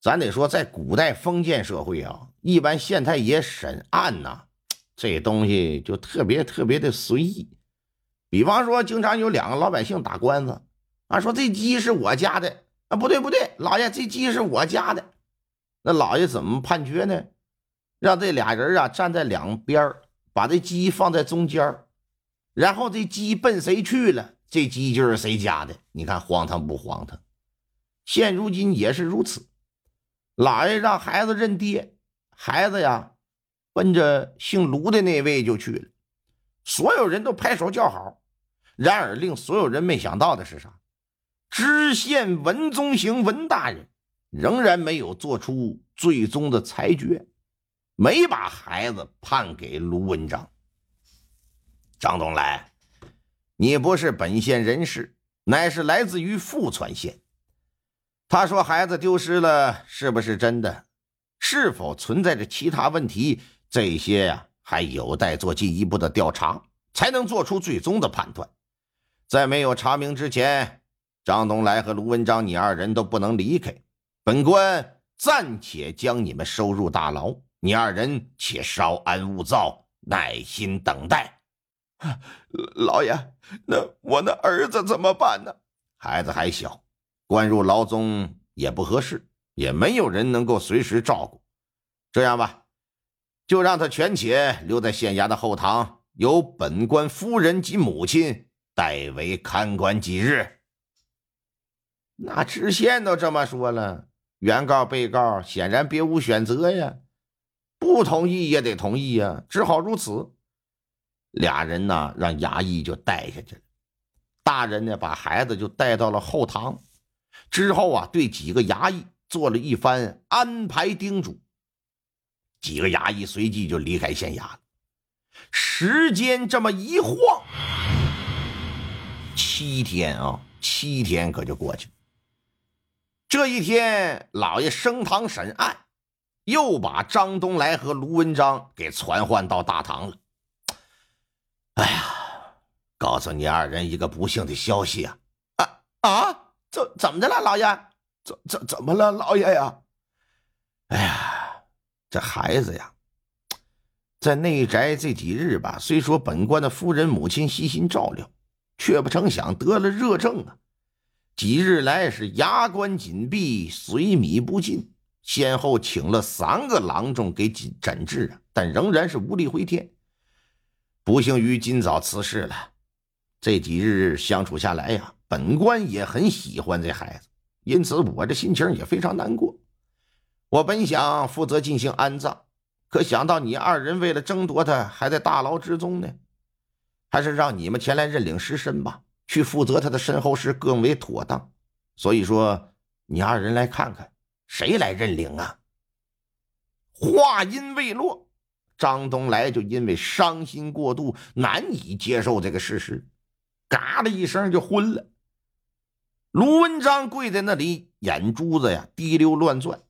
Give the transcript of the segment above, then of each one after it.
咱得说，在古代封建社会啊，一般县太爷审案呐，这东西就特别特别的随意。比方说，经常有两个老百姓打官司，啊，说这鸡是我家的，啊，不对不对，老爷，这鸡是我家的。那老爷怎么判决呢？让这俩人啊站在两边把这鸡放在中间然后这鸡奔谁去了，这鸡就是谁家的。你看荒唐不荒唐？现如今也是如此。老爷让孩子认爹，孩子呀，奔着姓卢的那位就去了。所有人都拍手叫好。然而，令所有人没想到的是啥？知县文宗行文大人仍然没有做出最终的裁决，没把孩子判给卢文章。张东来，你不是本县人士，乃是来自于富川县。他说：“孩子丢失了，是不是真的？是否存在着其他问题？这些呀，还有待做进一步的调查，才能做出最终的判断。在没有查明之前，张东来和卢文章，你二人都不能离开。本官暂且将你们收入大牢，你二人且稍安勿躁，耐心等待。老爷，那我那儿子怎么办呢？孩子还小。”关入牢中也不合适，也没有人能够随时照顾。这样吧，就让他全且留在县衙的后堂，由本官夫人及母亲代为看管几日。那知县都这么说了，原告、被告显然别无选择呀，不同意也得同意呀，只好如此。俩人呢，让衙役就带下去了。大人呢，把孩子就带到了后堂。之后啊，对几个衙役做了一番安排叮嘱，几个衙役随即就离开县衙了。时间这么一晃，七天啊，七天可就过去了。这一天，老爷升堂审案，又把张东来和卢文章给传唤到大堂了。哎呀，告诉你二人一个不幸的消息啊！啊啊！怎怎么的了，老爷？怎怎怎么了，老爷呀？哎呀，这孩子呀，在内宅这几日吧，虽说本官的夫人母亲悉心照料，却不成想得了热症啊！几日来是牙关紧闭，水米不进，先后请了三个郎中给诊诊治啊，但仍然是无力回天。不幸于今早辞世了。这几日相处下来呀。本官也很喜欢这孩子，因此我这心情也非常难过。我本想负责进行安葬，可想到你二人为了争夺他还在大牢之中呢，还是让你们前来认领尸身吧，去负责他的身后事更为妥当。所以说，你二人来看看，谁来认领啊？话音未落，张东来就因为伤心过度，难以接受这个事实，嘎的一声就昏了。卢文章跪在那里，眼珠子呀滴溜乱转，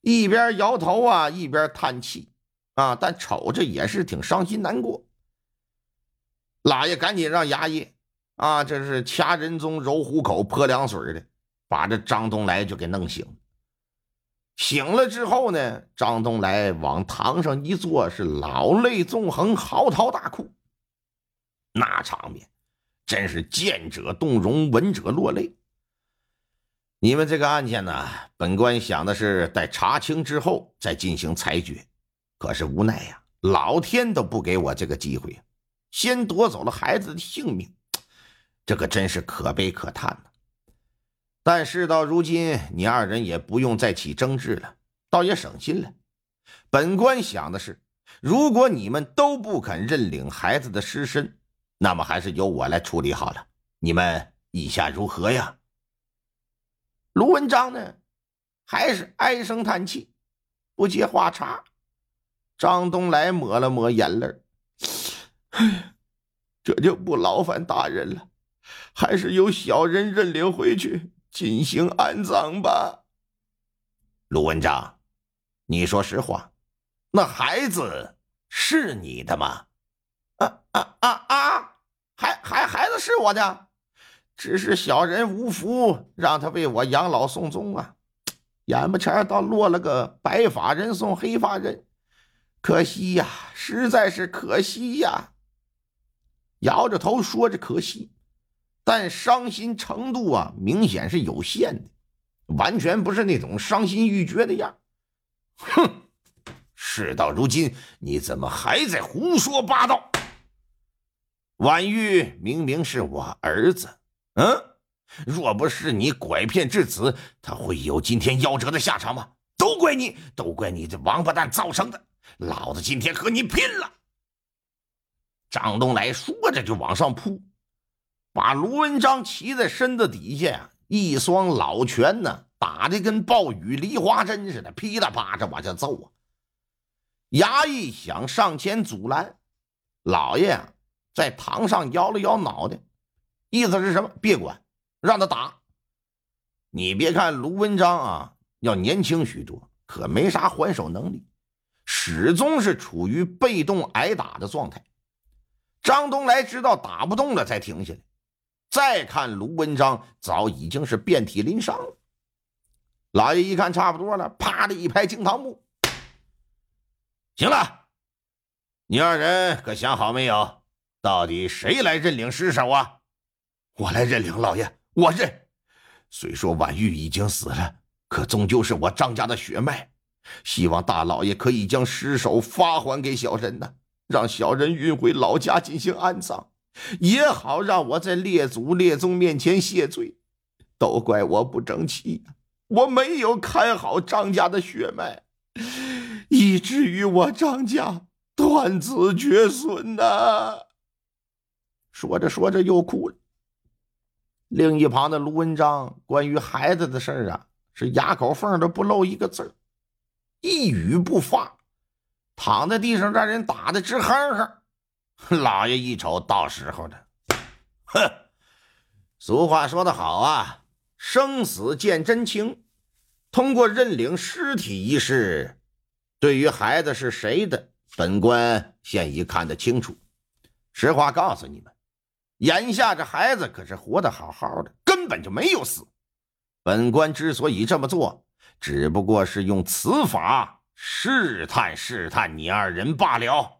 一边摇头啊，一边叹气啊，但瞅着也是挺伤心难过。老爷赶紧让衙役啊，这是掐人中、揉虎口、泼凉水的，把这张东来就给弄醒。醒了之后呢，张东来往堂上一坐，是老泪纵横，嚎啕大哭，那场面。真是见者动容，闻者落泪。你们这个案件呢，本官想的是待查清之后再进行裁决，可是无奈呀，老天都不给我这个机会，先夺走了孩子的性命，这可真是可悲可叹呐。但事到如今，你二人也不用再起争执了，倒也省心了。本官想的是，如果你们都不肯认领孩子的尸身，那么还是由我来处理好了，你们意下如何呀？卢文章呢，还是唉声叹气，不接话茬。张东来抹了抹眼泪哎，这就不劳烦大人了，还是由小人认领回去进行安葬吧。卢文章，你说实话，那孩子是你的吗？啊啊啊！是我的，只是小人无福，让他为我养老送终啊。眼巴前倒落了个白发人送黑发人，可惜呀，实在是可惜呀。摇着头说着可惜，但伤心程度啊，明显是有限的，完全不是那种伤心欲绝的样。哼，事到如今，你怎么还在胡说八道？婉玉明明是我儿子，嗯。若不是你拐骗至此，他会有今天夭折的下场吗？都怪你，都怪你这王八蛋造成的！老子今天和你拼了！张东来说着就往上扑，把卢文章骑在身子底下，一双老拳呢打的跟暴雨梨花针似的，噼里啪啦往下揍啊！衙役想上前阻拦，老爷在堂上摇了摇脑袋，意思是什么？别管。让他打。你别看卢文章啊，要年轻许多，可没啥还手能力，始终是处于被动挨打的状态。张东来知道打不动了，才停下来。再看卢文章，早已经是遍体鳞伤了。老爷一看差不多了，啪的一拍惊堂木：“行了，你二人可想好没有？到底谁来认领尸首啊？我来认领，老爷。”我认，虽说婉玉已经死了，可终究是我张家的血脉。希望大老爷可以将尸首发还给小人呐，让小人运回老家进行安葬，也好让我在列祖列宗面前谢罪。都怪我不争气，我没有看好张家的血脉，以至于我张家断子绝孙呐。说着说着又哭了。另一旁的卢文章，关于孩子的事儿啊，是哑口缝都不露一个字，一语不发，躺在地上让人打的直哼哼。老爷一瞅，到时候了，哼，俗话说得好啊，生死见真情。通过认领尸体一事，对于孩子是谁的，本官现已看得清楚。实话告诉你们。眼下这孩子可是活得好好的，根本就没有死。本官之所以这么做，只不过是用此法试探试探你二人罢了。